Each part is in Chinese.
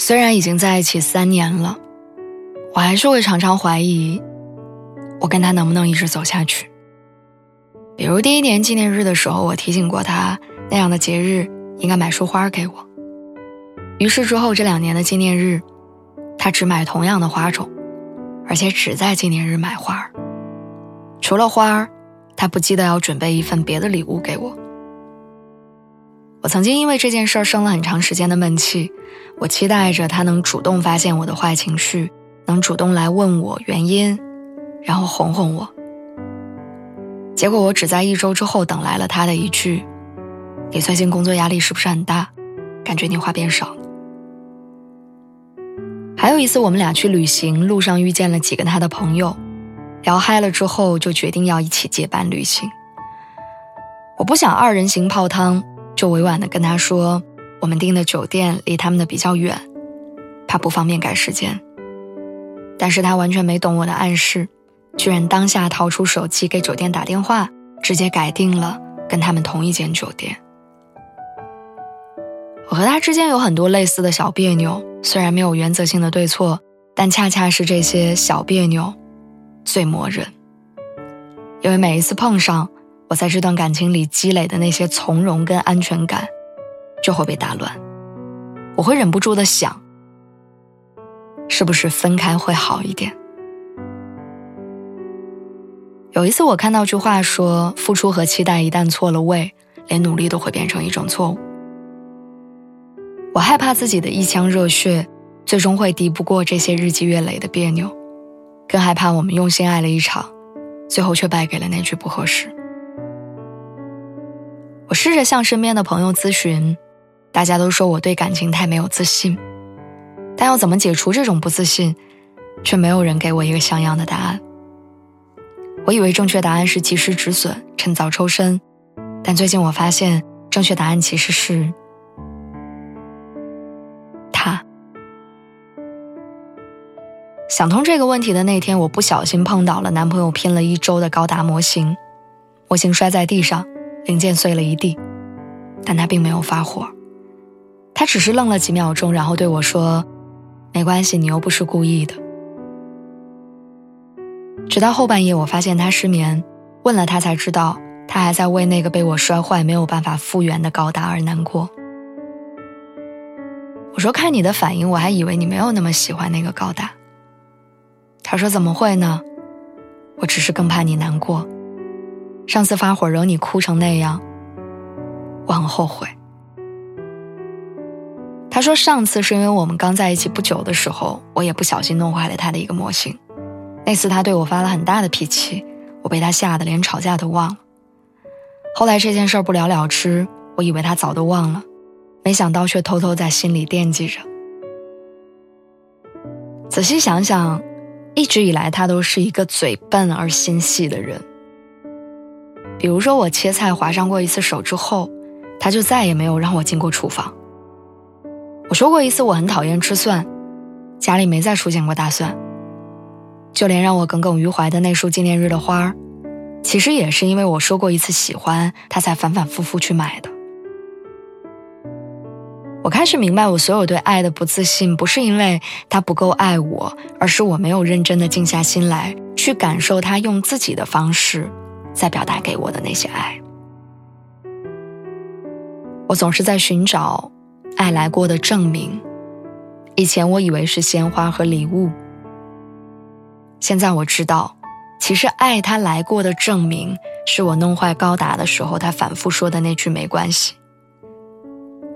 虽然已经在一起三年了，我还是会常常怀疑，我跟他能不能一直走下去。比如第一年纪念日的时候，我提醒过他，那样的节日应该买束花给我。于是之后这两年的纪念日，他只买同样的花种，而且只在纪念日买花。除了花他不记得要准备一份别的礼物给我。曾经因为这件事儿生了很长时间的闷气。我期待着他能主动发现我的坏情绪，能主动来问我原因，然后哄哄我。结果我只在一周之后等来了他的一句：“你最近工作压力是不是很大？感觉你话变少。”还有一次，我们俩去旅行，路上遇见了几个他的朋友，聊嗨了之后就决定要一起结伴旅行。我不想二人行泡汤，就委婉的跟他说。我们订的酒店离他们的比较远，怕不方便改时间。但是他完全没懂我的暗示，居然当下掏出手机给酒店打电话，直接改定了跟他们同一间酒店。我和他之间有很多类似的小别扭，虽然没有原则性的对错，但恰恰是这些小别扭最磨人。因为每一次碰上，我在这段感情里积累的那些从容跟安全感。就会被打乱，我会忍不住的想，是不是分开会好一点？有一次我看到句话说，付出和期待一旦错了位，连努力都会变成一种错误。我害怕自己的一腔热血，最终会敌不过这些日积月累的别扭，更害怕我们用心爱了一场，最后却败给了那句不合适。试着向身边的朋友咨询。大家都说我对感情太没有自信，但要怎么解除这种不自信，却没有人给我一个像样的答案。我以为正确答案是及时止损，趁早抽身，但最近我发现正确答案其实是他。想通这个问题的那天，我不小心碰倒了男朋友拼了一周的高达模型，模型摔在地上，零件碎了一地，但他并没有发火。他只是愣了几秒钟，然后对我说：“没关系，你又不是故意的。”直到后半夜，我发现他失眠，问了他才知道，他还在为那个被我摔坏没有办法复原的高达而难过。我说：“看你的反应，我还以为你没有那么喜欢那个高达。”他说：“怎么会呢？我只是更怕你难过。上次发火惹你哭成那样，我很后悔。”他说：“上次是因为我们刚在一起不久的时候，我也不小心弄坏了他的一个模型。那次他对我发了很大的脾气，我被他吓得连吵架都忘了。后来这件事不了了之，我以为他早都忘了，没想到却偷偷在心里惦记着。仔细想想，一直以来他都是一个嘴笨而心细的人。比如说我切菜划伤过一次手之后，他就再也没有让我进过厨房。”我说过一次，我很讨厌吃蒜，家里没再出现过大蒜。就连让我耿耿于怀的那束纪念日的花儿，其实也是因为我说过一次喜欢，他才反反复复去买的。我开始明白，我所有对爱的不自信，不是因为他不够爱我，而是我没有认真的静下心来去感受他用自己的方式在表达给我的那些爱。我总是在寻找。爱来过的证明，以前我以为是鲜花和礼物，现在我知道，其实爱他来过的证明，是我弄坏高达的时候，他反复说的那句“没关系”，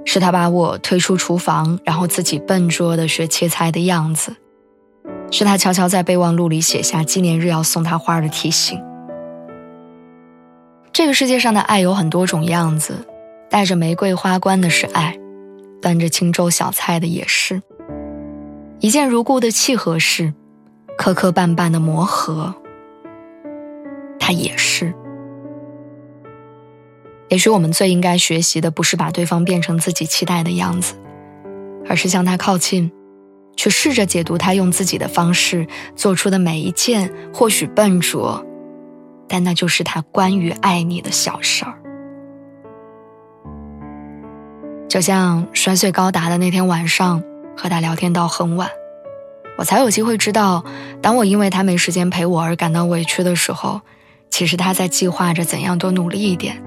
是他把我推出厨房，然后自己笨拙的学切菜的样子，是他悄悄在备忘录里写下纪念日要送他花的提醒。这个世界上的爱有很多种样子。带着玫瑰花冠的是爱，端着清粥小菜的也是。一见如故的契合是，磕磕绊绊的磨合，它也是。也许我们最应该学习的，不是把对方变成自己期待的样子，而是向他靠近，去试着解读他用自己的方式做出的每一件，或许笨拙，但那就是他关于爱你的小事儿。就像摔碎高达的那天晚上，和他聊天到很晚，我才有机会知道，当我因为他没时间陪我而感到委屈的时候，其实他在计划着怎样多努力一点。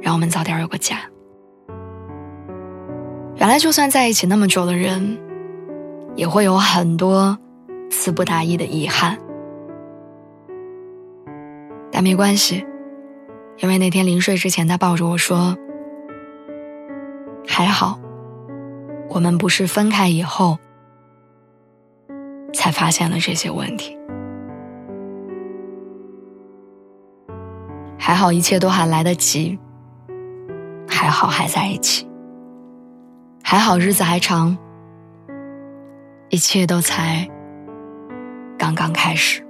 让我们早点有个家。原来，就算在一起那么久的人，也会有很多词不达意的遗憾。但没关系，因为那天临睡之前，他抱着我说：“还好，我们不是分开以后才发现了这些问题。还好，一切都还来得及。”还好还在一起，还好日子还长，一切都才刚刚开始。